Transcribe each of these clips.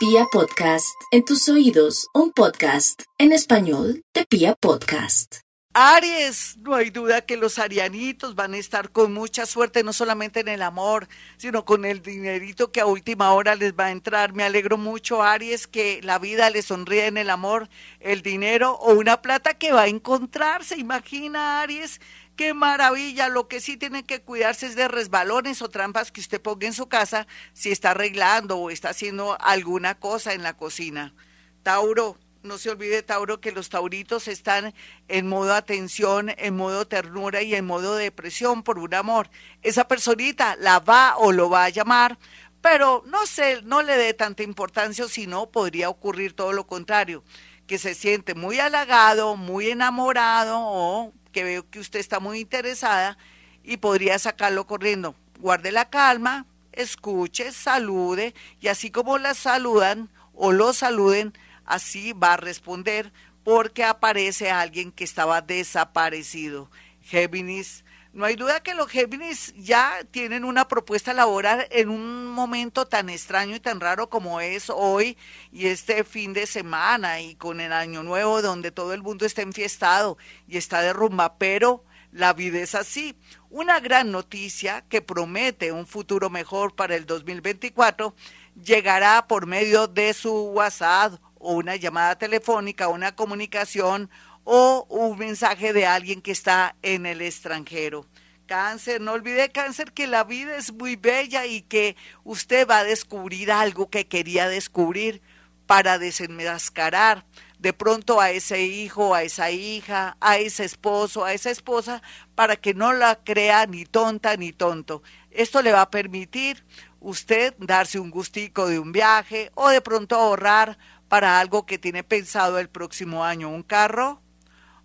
Pia Podcast, en tus oídos, un podcast en español de Pia Podcast. Aries, no hay duda que los arianitos van a estar con mucha suerte, no solamente en el amor, sino con el dinerito que a última hora les va a entrar. Me alegro mucho, Aries, que la vida les sonríe en el amor, el dinero o una plata que va a encontrarse. Imagina, Aries, qué maravilla. Lo que sí tiene que cuidarse es de resbalones o trampas que usted ponga en su casa si está arreglando o está haciendo alguna cosa en la cocina. Tauro, no se olvide, Tauro, que los tauritos están en modo atención, en modo ternura y en modo depresión por un amor. Esa personita la va o lo va a llamar, pero no sé, no le dé tanta importancia, si no podría ocurrir todo lo contrario, que se siente muy halagado, muy enamorado o que veo que usted está muy interesada y podría sacarlo corriendo. Guarde la calma, escuche, salude y así como la saludan o lo saluden, así va a responder porque aparece alguien que estaba desaparecido. Géminis, no hay duda que los Géminis ya tienen una propuesta laboral en un momento tan extraño y tan raro como es hoy y este fin de semana y con el año nuevo donde todo el mundo está enfiestado y está de rumba, pero la vida es así. Una gran noticia que promete un futuro mejor para el 2024 llegará por medio de su WhatsApp o una llamada telefónica, una comunicación o un mensaje de alguien que está en el extranjero. Cáncer, no olvide cáncer que la vida es muy bella y que usted va a descubrir algo que quería descubrir para desenmascarar de pronto a ese hijo, a esa hija, a ese esposo, a esa esposa, para que no la crea ni tonta ni tonto. Esto le va a permitir usted darse un gustico de un viaje o de pronto ahorrar para algo que tiene pensado el próximo año, un carro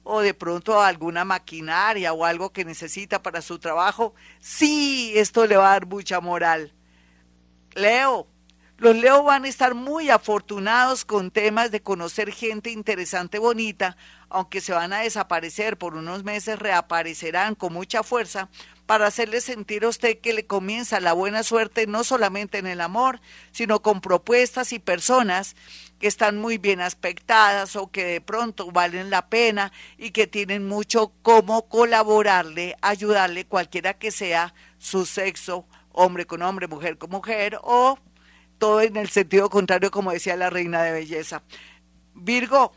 o de pronto alguna maquinaria o algo que necesita para su trabajo, sí, esto le va a dar mucha moral. Leo, los Leo van a estar muy afortunados con temas de conocer gente interesante, bonita, aunque se van a desaparecer por unos meses, reaparecerán con mucha fuerza para hacerle sentir a usted que le comienza la buena suerte no solamente en el amor, sino con propuestas y personas que están muy bien aspectadas o que de pronto valen la pena y que tienen mucho cómo colaborarle, ayudarle, cualquiera que sea su sexo, hombre con hombre, mujer con mujer, o todo en el sentido contrario, como decía la reina de belleza. Virgo,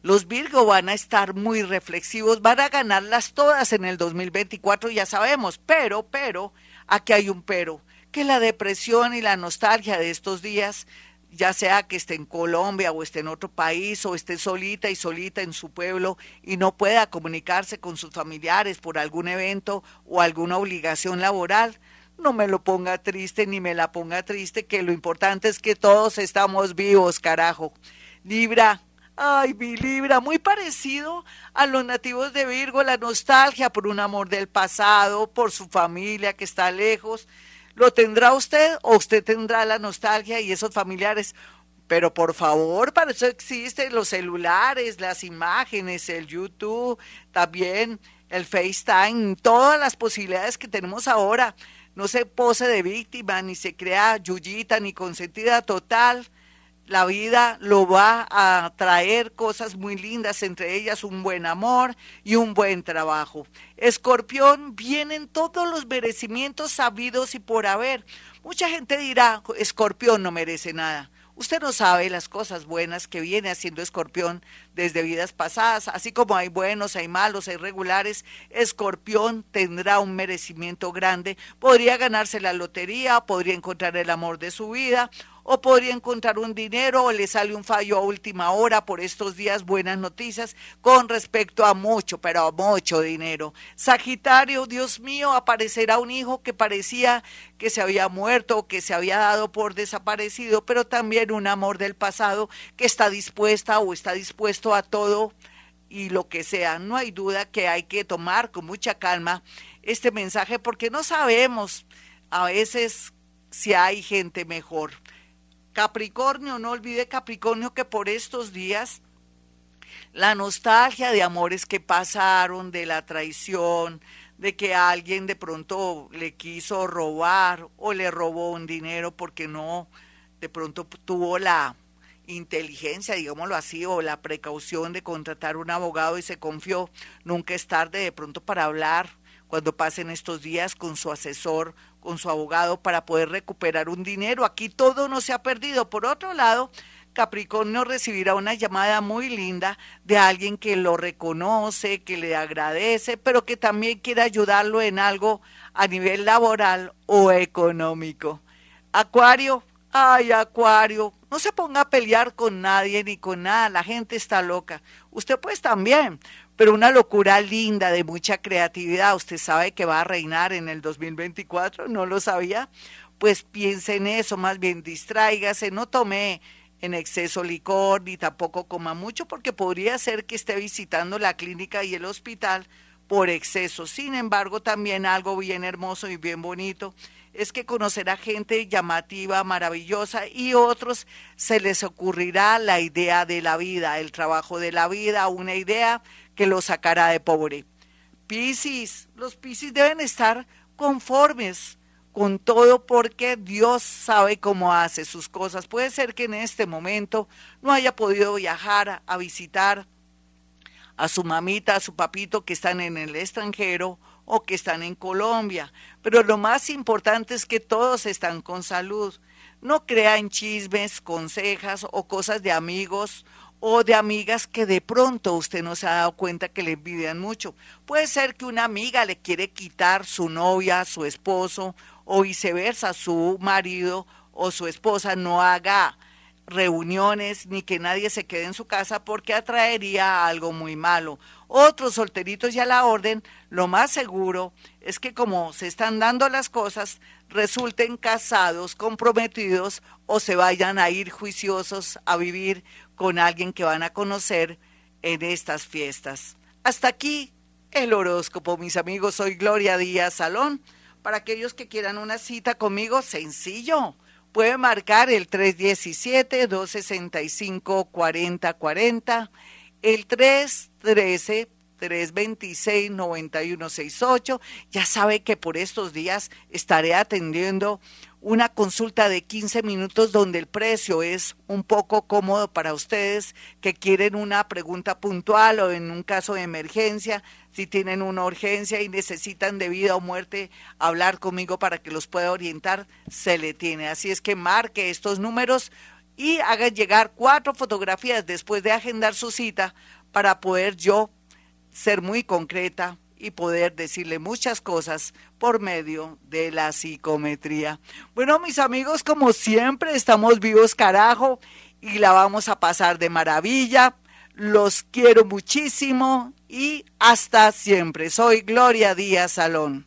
los Virgo van a estar muy reflexivos, van a ganarlas todas en el 2024, ya sabemos, pero, pero, aquí hay un pero, que la depresión y la nostalgia de estos días ya sea que esté en Colombia o esté en otro país o esté solita y solita en su pueblo y no pueda comunicarse con sus familiares por algún evento o alguna obligación laboral, no me lo ponga triste ni me la ponga triste, que lo importante es que todos estamos vivos, carajo. Libra, ay, mi Libra, muy parecido a los nativos de Virgo, la nostalgia por un amor del pasado, por su familia que está lejos ¿Lo tendrá usted o usted tendrá la nostalgia y esos familiares? Pero por favor, para eso existen los celulares, las imágenes, el YouTube, también el FaceTime, todas las posibilidades que tenemos ahora. No se pose de víctima, ni se crea yuyita, ni consentida total la vida lo va a traer cosas muy lindas, entre ellas un buen amor y un buen trabajo. Escorpión, vienen todos los merecimientos sabidos y por haber. Mucha gente dirá, Escorpión no merece nada. Usted no sabe las cosas buenas que viene haciendo Escorpión desde vidas pasadas, así como hay buenos, hay malos, hay regulares. Escorpión tendrá un merecimiento grande, podría ganarse la lotería, podría encontrar el amor de su vida o podría encontrar un dinero o le sale un fallo a última hora por estos días buenas noticias con respecto a mucho, pero a mucho dinero. Sagitario, Dios mío, aparecerá un hijo que parecía que se había muerto o que se había dado por desaparecido, pero también un amor del pasado que está dispuesta o está dispuesto a todo y lo que sea. No hay duda que hay que tomar con mucha calma este mensaje porque no sabemos a veces si hay gente mejor. Capricornio, no olvide Capricornio que por estos días la nostalgia de amores que pasaron, de la traición, de que alguien de pronto le quiso robar o le robó un dinero porque no de pronto tuvo la inteligencia, digámoslo así, o la precaución de contratar un abogado y se confió, nunca es tarde de pronto para hablar cuando pasen estos días con su asesor, con su abogado para poder recuperar un dinero. Aquí todo no se ha perdido. Por otro lado, Capricornio recibirá una llamada muy linda de alguien que lo reconoce, que le agradece, pero que también quiere ayudarlo en algo a nivel laboral o económico. Acuario, ay Acuario, no se ponga a pelear con nadie ni con nada, la gente está loca. Usted pues también, pero una locura linda de mucha creatividad. Usted sabe que va a reinar en el 2024, ¿no lo sabía? Pues piense en eso, más bien distráigase, no tome en exceso licor ni tampoco coma mucho porque podría ser que esté visitando la clínica y el hospital por exceso. Sin embargo, también algo bien hermoso y bien bonito es que conocerá gente llamativa, maravillosa y otros se les ocurrirá la idea de la vida, el trabajo de la vida, una idea que lo sacará de pobre. Piscis, los Piscis deben estar conformes con todo porque Dios sabe cómo hace sus cosas. Puede ser que en este momento no haya podido viajar a visitar a su mamita, a su papito que están en el extranjero o que están en Colombia. Pero lo más importante es que todos están con salud. No crea en chismes, consejas o cosas de amigos o de amigas que de pronto usted no se ha dado cuenta que le envidian mucho. Puede ser que una amiga le quiere quitar su novia, su esposo o viceversa, su marido o su esposa no haga reuniones ni que nadie se quede en su casa porque atraería algo muy malo. Otros solteritos ya la orden, lo más seguro es que como se están dando las cosas, resulten casados, comprometidos o se vayan a ir juiciosos a vivir con alguien que van a conocer en estas fiestas. Hasta aquí el horóscopo, mis amigos. Soy Gloria Díaz Salón. Para aquellos que quieran una cita conmigo, sencillo puede marcar el 317-265-4040, el 313-326-9168. Ya sabe que por estos días estaré atendiendo una consulta de 15 minutos donde el precio es un poco cómodo para ustedes que quieren una pregunta puntual o en un caso de emergencia, si tienen una urgencia y necesitan de vida o muerte hablar conmigo para que los pueda orientar, se le tiene. Así es que marque estos números y haga llegar cuatro fotografías después de agendar su cita para poder yo ser muy concreta y poder decirle muchas cosas por medio de la psicometría. Bueno, mis amigos, como siempre, estamos vivos carajo y la vamos a pasar de maravilla. Los quiero muchísimo y hasta siempre. Soy Gloria Díaz Salón.